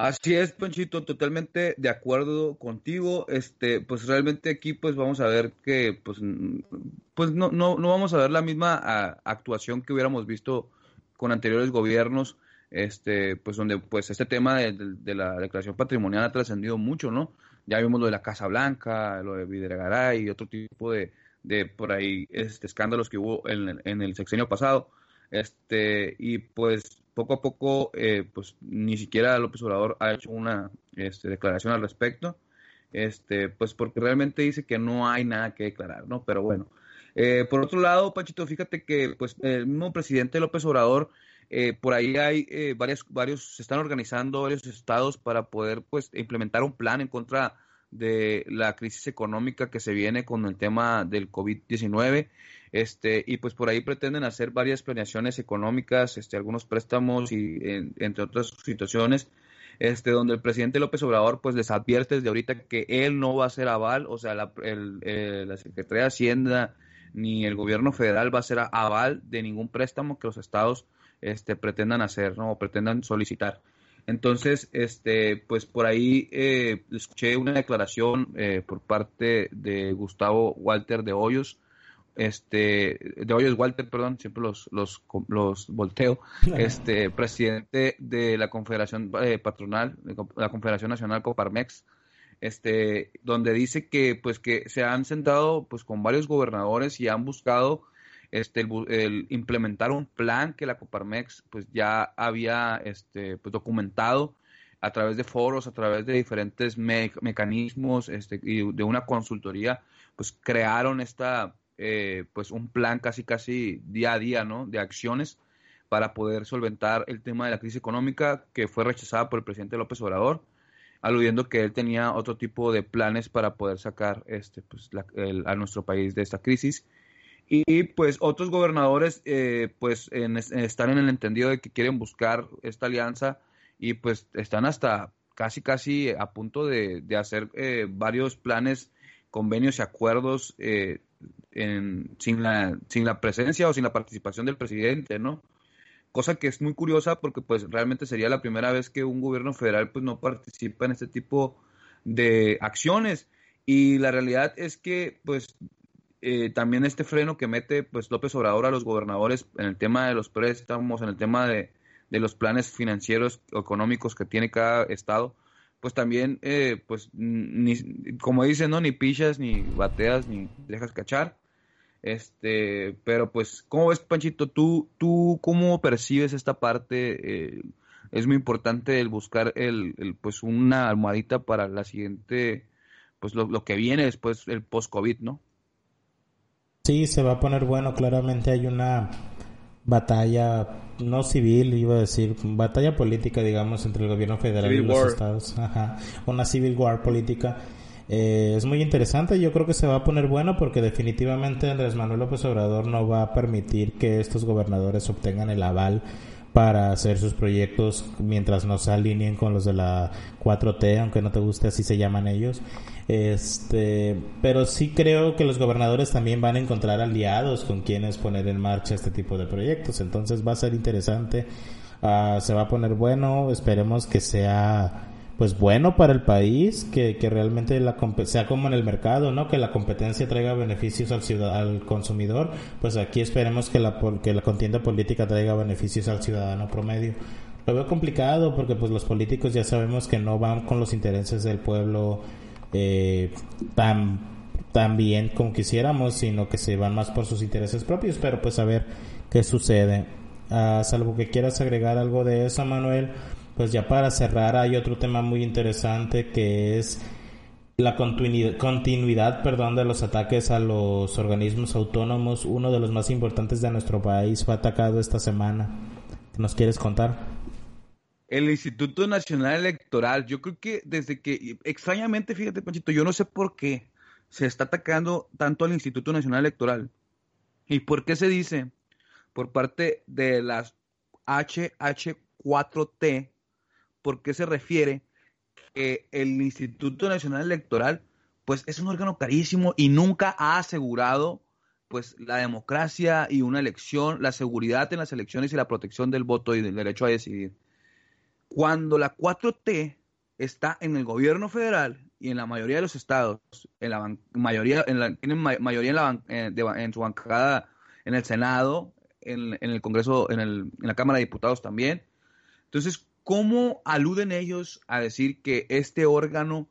Así es, Panchito, totalmente de acuerdo contigo. Este, pues realmente aquí pues vamos a ver que pues, pues no, no, no vamos a ver la misma actuación que hubiéramos visto con anteriores gobiernos, este, pues donde pues este tema de, la declaración patrimonial ha trascendido mucho, ¿no? Ya vimos lo de la Casa Blanca, lo de Videregaray y otro tipo de, de por ahí este, escándalos que hubo en, en el sexenio pasado. Este, y pues poco a poco, eh, pues ni siquiera López Obrador ha hecho una este, declaración al respecto, este, pues porque realmente dice que no hay nada que declarar, ¿no? Pero bueno. Eh, por otro lado, Pachito, fíjate que pues el mismo presidente López Obrador, eh, por ahí hay varios, varios, se están organizando varios estados para poder pues implementar un plan en contra de la crisis económica que se viene con el tema del COVID-19. Este, y pues por ahí pretenden hacer varias planeaciones económicas, este, algunos préstamos y entre otras situaciones, este, donde el presidente López Obrador pues les advierte desde ahorita que él no va a ser aval, o sea, la, el, la Secretaría de Hacienda ni el gobierno federal va a ser aval de ningún préstamo que los estados este, pretendan hacer, ¿no? O pretendan solicitar. Entonces, este, pues por ahí eh, escuché una declaración eh, por parte de Gustavo Walter de Hoyos, este, de Hoyos Walter, perdón, siempre los, los, los volteo, este, presidente de la Confederación eh, Patronal, de la Confederación Nacional Coparmex, este, donde dice que, pues, que se han sentado, pues, con varios gobernadores y han buscado, este, el, implementar un plan que la Coparmex, pues, ya había, este, pues, documentado a través de foros, a través de diferentes mecanismos, este, y de una consultoría, pues, crearon esta eh, pues un plan casi casi día a día, ¿no? De acciones para poder solventar el tema de la crisis económica que fue rechazada por el presidente López Obrador, aludiendo que él tenía otro tipo de planes para poder sacar este, pues, a nuestro país de esta crisis. Y pues otros gobernadores eh, pues están en el entendido de que quieren buscar esta alianza y pues están hasta casi casi a punto de, hacer eh, varios planes, convenios y acuerdos eh, sin, la, sin la presencia o sin la participación del presidente, ¿no? Cosa que es muy curiosa porque pues realmente sería la primera vez que un gobierno federal pues no participa en este tipo de acciones y la realidad es que pues eh, también este freno que mete pues López Obrador a los gobernadores en el tema de los préstamos, en el tema de, de los planes financieros económicos que tiene cada estado, pues también, eh, pues, ni, como dicen, ¿no? Ni pichas, ni bateas, ni dejas cachar. Este, pero pues, ¿cómo ves, Panchito? ¿Tú, tú cómo percibes esta parte? Eh, es muy importante el buscar el, el, pues una almohadita para la siguiente, pues lo, lo que viene después, el post-COVID, ¿no? Sí, se va a poner bueno, claramente hay una batalla no civil, iba a decir, batalla política, digamos, entre el gobierno federal y los estados. Ajá, una civil war política. Eh, es muy interesante, yo creo que se va a poner bueno porque definitivamente Andrés Manuel López Obrador no va a permitir que estos gobernadores obtengan el aval para hacer sus proyectos mientras no se alineen con los de la 4T, aunque no te guste así se llaman ellos. Este, pero sí creo que los gobernadores también van a encontrar aliados con quienes poner en marcha este tipo de proyectos. Entonces va a ser interesante, uh, se va a poner bueno, esperemos que sea pues bueno para el país, que, que realmente la sea como en el mercado, ¿no? Que la competencia traiga beneficios al ciudad al consumidor, pues aquí esperemos que la que la contienda política traiga beneficios al ciudadano promedio. Lo veo complicado porque pues los políticos ya sabemos que no van con los intereses del pueblo eh, tan, bien como quisiéramos, sino que se van más por sus intereses propios, pero pues a ver qué sucede. Ah, salvo que quieras agregar algo de eso, Manuel, pues ya para cerrar hay otro tema muy interesante que es la continuidad, continuidad perdón, de los ataques a los organismos autónomos, uno de los más importantes de nuestro país, fue atacado esta semana. ¿Nos quieres contar? El Instituto Nacional Electoral, yo creo que desde que, extrañamente, fíjate, Panchito, yo no sé por qué se está atacando tanto al Instituto Nacional Electoral. ¿Y por qué se dice? Por parte de las HH4T, ¿por qué se refiere que el Instituto Nacional Electoral, pues es un órgano carísimo y nunca ha asegurado pues la democracia y una elección, la seguridad en las elecciones y la protección del voto y del derecho a decidir. Cuando la 4T está en el gobierno federal y en la mayoría de los estados, en la mayoría, en la, tienen mayoría en, la, eh, en, su bancada, en el Senado, en, en el Congreso, en, el, en la Cámara de Diputados también. Entonces, ¿cómo aluden ellos a decir que este órgano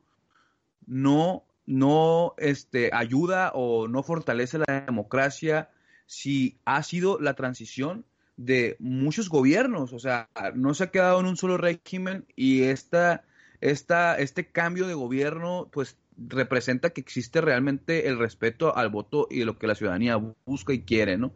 no, no este, ayuda o no fortalece la democracia si ha sido la transición de muchos gobiernos? O sea, no se ha quedado en un solo régimen y esta, esta, este cambio de gobierno, pues representa que existe realmente el respeto al voto y lo que la ciudadanía busca y quiere, ¿no?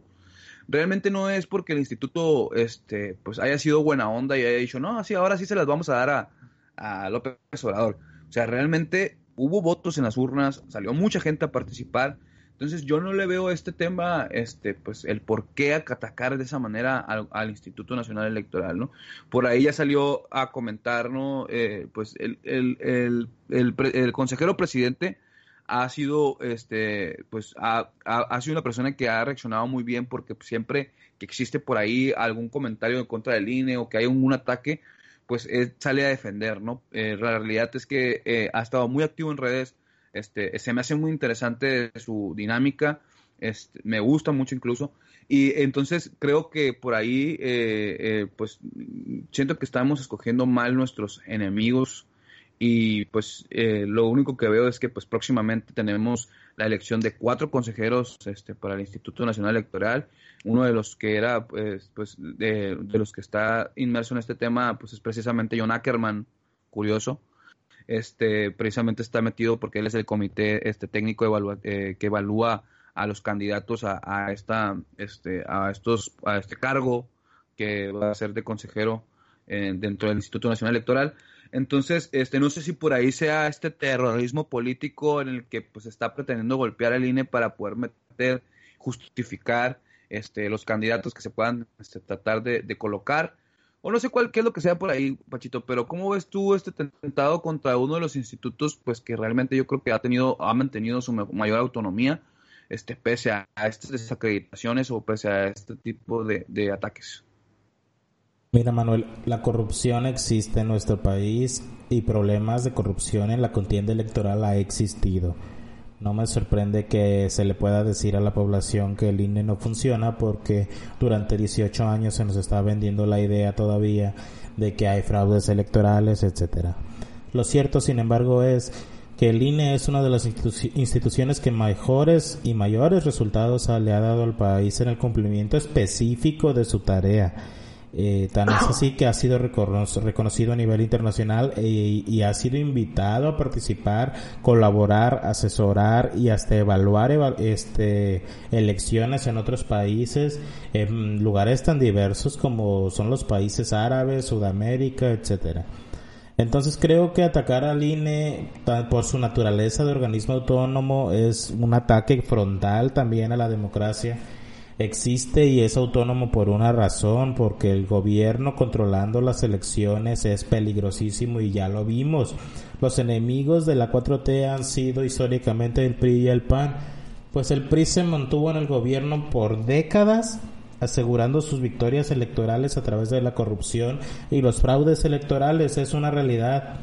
realmente no es porque el instituto este, pues haya sido buena onda y haya dicho, no, así ahora sí se las vamos a dar a, a López Obrador. O sea, realmente hubo votos en las urnas, salió mucha gente a participar. Entonces yo no le veo este tema, este, pues el por qué atacar de esa manera al, Instituto Nacional Electoral, ¿no? Por ahí ya salió a comentar, ¿no? Eh, pues el, el, el, el, consejero presidente ha sido, este, pues, ha, ha, sido una persona que ha reaccionado muy bien porque siempre que existe por ahí algún comentario en contra del INE o que hay un, ataque, pues sale a defender, ¿no? Eh, la realidad es que eh, ha estado muy activo en redes, este, se me hace muy interesante su dinámica, este, me gusta mucho incluso, y entonces creo que por ahí, eh, pues, siento que estamos escogiendo mal nuestros enemigos, y pues eh, lo único que veo es que pues próximamente tenemos la elección de cuatro consejeros este, para el Instituto Nacional Electoral. Uno de los que era, pues, pues de, los que está inmerso en este tema, pues es precisamente John Ackerman, curioso. Este, precisamente está metido porque él es el comité este, técnico eh, que evalúa a los candidatos a, esta, este, a estos, a este cargo que va a ser de consejero eh, dentro del Instituto Nacional Electoral. Entonces, este, no sé si por ahí sea este terrorismo político en el que pues está pretendiendo golpear al INE para poder meter, justificar este, los candidatos que se puedan este, tratar de, colocar. O no sé cuál, qué es lo que sea por ahí, Pachito, pero ¿cómo ves tú este tentado contra uno de los institutos, pues que realmente yo creo que ha tenido, ha mantenido su mayor autonomía, este, pese a, estas desacreditaciones o pese a este tipo de ataques? Mira Manuel, la corrupción existe en nuestro país y problemas de corrupción en la contienda electoral ha existido. No me sorprende que se le pueda decir a la población que el INE no funciona porque durante 18 años se nos está vendiendo la idea todavía de que hay fraudes electorales, etcétera. Lo cierto, sin embargo, es que el INE es una de las instituciones que mejores y mayores resultados le ha dado al país en el cumplimiento específico de su tarea eh, tan es así que ha sido reconocido a nivel internacional eh, y ha sido invitado a participar, colaborar, asesorar y hasta evaluar este, elecciones en otros países, en lugares tan diversos como son los países árabes, Sudamérica, etcétera. Entonces creo que atacar al INE por su naturaleza de organismo autónomo es un ataque frontal también a la democracia existe y es autónomo por una razón, porque el gobierno controlando las elecciones es peligrosísimo y ya lo vimos. Los enemigos de la 4T han sido históricamente el PRI y el PAN, pues el PRI se mantuvo en el gobierno por décadas asegurando sus victorias electorales a través de la corrupción y los fraudes electorales es una realidad.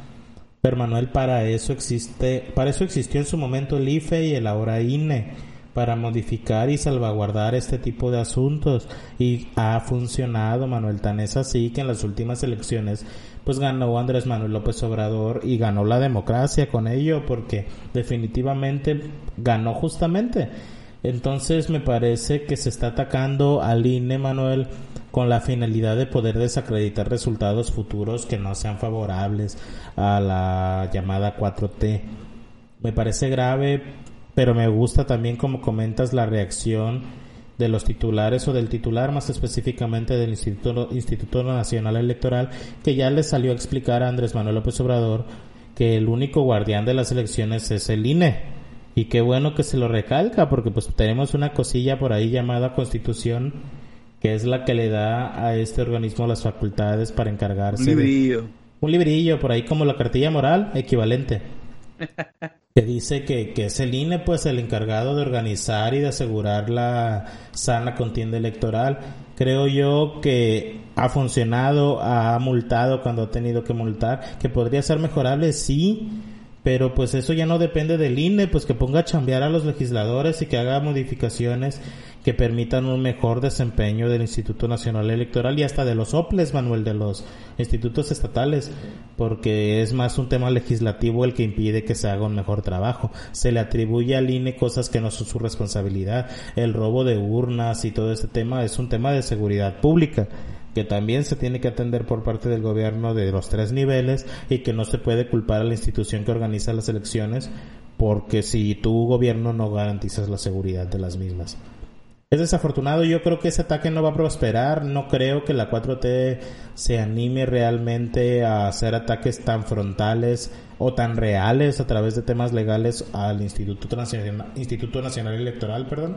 Pero Manuel, para eso existe, para eso existió en su momento el IFE y el ahora INE para modificar y salvaguardar este tipo de asuntos. Y ha funcionado Manuel tan es así que en las últimas elecciones pues ganó Andrés Manuel López Obrador y ganó la democracia con ello porque definitivamente ganó justamente. Entonces me parece que se está atacando al INE Manuel con la finalidad de poder desacreditar resultados futuros que no sean favorables a la llamada 4T Me parece grave, pero me gusta también como comentas la reacción de los titulares o del titular más específicamente del Instituto, Instituto Nacional Electoral que ya le salió a explicar a Andrés Manuel López Obrador que el único guardián de las elecciones es el INE y qué bueno que se lo recalca porque pues tenemos una cosilla por ahí llamada constitución que es la que le da a este organismo las facultades para encargarse. Un librillo. un librillo por ahí como la cartilla moral equivalente. que dice que, que es el INE pues el encargado de organizar y de asegurar la sana contienda electoral. Creo yo que ha funcionado, ha multado cuando ha tenido que multar, que podría ser mejorable, sí, pero pues eso ya no depende del INE, pues que ponga a chambear a los legisladores y que haga modificaciones que permitan un mejor desempeño del Instituto Nacional Electoral y hasta de los OPLES, Manuel, de los institutos estatales, porque es más un tema legislativo el que impide que se haga un mejor trabajo. Se le atribuye al INE cosas que no son su responsabilidad. El robo de urnas y todo este tema es un tema de seguridad pública que también se tiene que atender por parte del gobierno de los tres niveles y que no se puede culpar a la institución que organiza las elecciones porque si tu gobierno no garantizas la seguridad de las mismas. Es desafortunado, yo creo que ese ataque no va a prosperar, no creo que la 4T se anime realmente a hacer ataques tan frontales o tan reales a través de temas legales al Instituto Nacional, Instituto Nacional Electoral, perdón,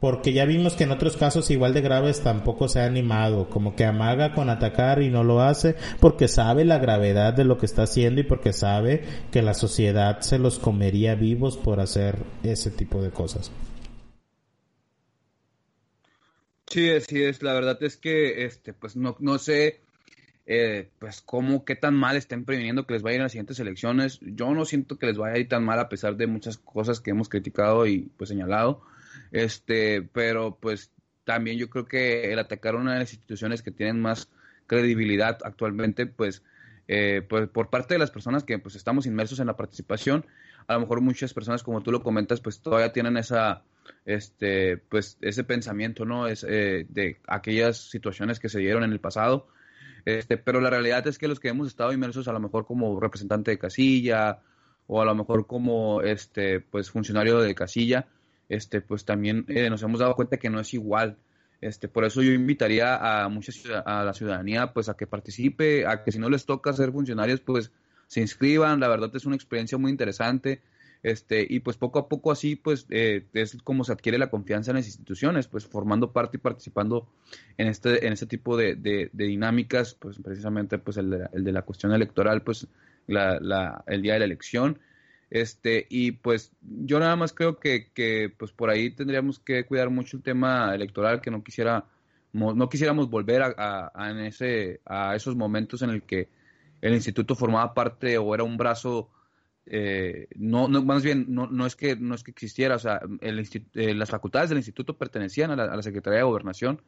porque ya vimos que en otros casos igual de graves tampoco se ha animado, como que amaga con atacar y no lo hace porque sabe la gravedad de lo que está haciendo y porque sabe que la sociedad se los comería vivos por hacer ese tipo de cosas. Sí, así es. La verdad es que, este, pues no, no sé, eh, pues cómo, qué tan mal estén previniendo que les vayan a las siguientes elecciones. Yo no siento que les vaya a ir tan mal a pesar de muchas cosas que hemos criticado y pues señalado. Este, pero pues también yo creo que el atacar una de las instituciones que tienen más credibilidad actualmente, pues, eh, pues por parte de las personas que pues estamos inmersos en la participación, a lo mejor muchas personas, como tú lo comentas, pues todavía tienen esa este, pues ese pensamiento, ¿no? Es eh, de aquellas situaciones que se dieron en el pasado. Este, pero la realidad es que los que hemos estado inmersos a lo mejor como representante de casilla o a lo mejor como este, pues funcionario de casilla, este, pues también eh, nos hemos dado cuenta que no es igual. Este, por eso yo invitaría a muchas a la ciudadanía pues a que participe, a que si no les toca ser funcionarios pues se inscriban, la verdad es una experiencia muy interesante este, y pues poco a poco así, pues eh, es como se adquiere la confianza en las instituciones, pues formando parte y participando en este, en este tipo de, dinámicas, pues precisamente pues el de, la cuestión electoral, pues la, la, el día de la elección. Este, y pues yo nada más creo que, que pues por ahí tendríamos que cuidar mucho el tema electoral, que no quisiera, no quisiéramos volver a, a, en ese, a esos momentos en el que el instituto formaba parte o era un brazo eh, no, más bien, no, no, es que, no es que existiera, o sea, el eh, las facultades del instituto pertenecían a la, Secretaría de Gobernación,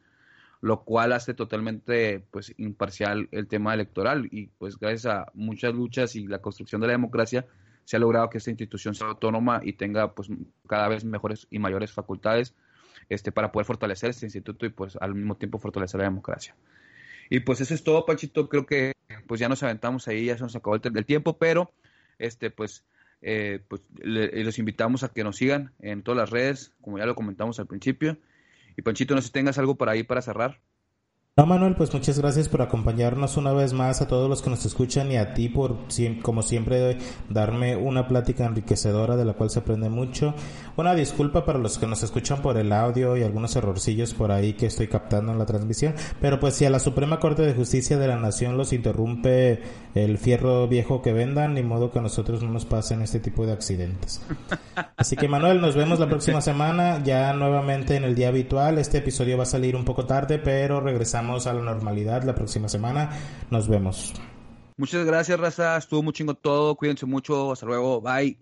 lo cual hace totalmente pues imparcial el tema electoral y pues gracias a muchas luchas y la construcción de la democracia se ha logrado que esta institución sea autónoma y tenga pues cada vez mejores y mayores facultades este para poder fortalecer este instituto y pues al mismo tiempo fortalecer la democracia. Y pues eso es todo, Pachito, creo que pues ya nos aventamos ahí, ya se nos acabó el tiempo, pero este, pues, eh, pues los invitamos a que nos sigan en todas las redes, como ya lo comentamos al principio. Y Panchito, no sé si tengas algo por ahí para cerrar. No, Manuel, pues muchas gracias por acompañarnos una vez más a todos los que nos escuchan y a ti por, como siempre, darme una plática enriquecedora de la cual se aprende mucho. Una disculpa para los que nos escuchan por el audio y algunos errorcillos por ahí que estoy captando en la transmisión, pero pues si a la Suprema Corte de Justicia de la Nación los interrumpe el fierro viejo que vendan, ni modo que a nosotros no nos pasen este tipo de accidentes. Así que Manuel, nos vemos la próxima semana, ya nuevamente en el día habitual. Este episodio va a salir un poco tarde, pero regresamos a la normalidad la próxima semana. Nos vemos. Muchas gracias, Raza. Estuvo muy chingo todo. Cuídense mucho. Hasta luego. Bye.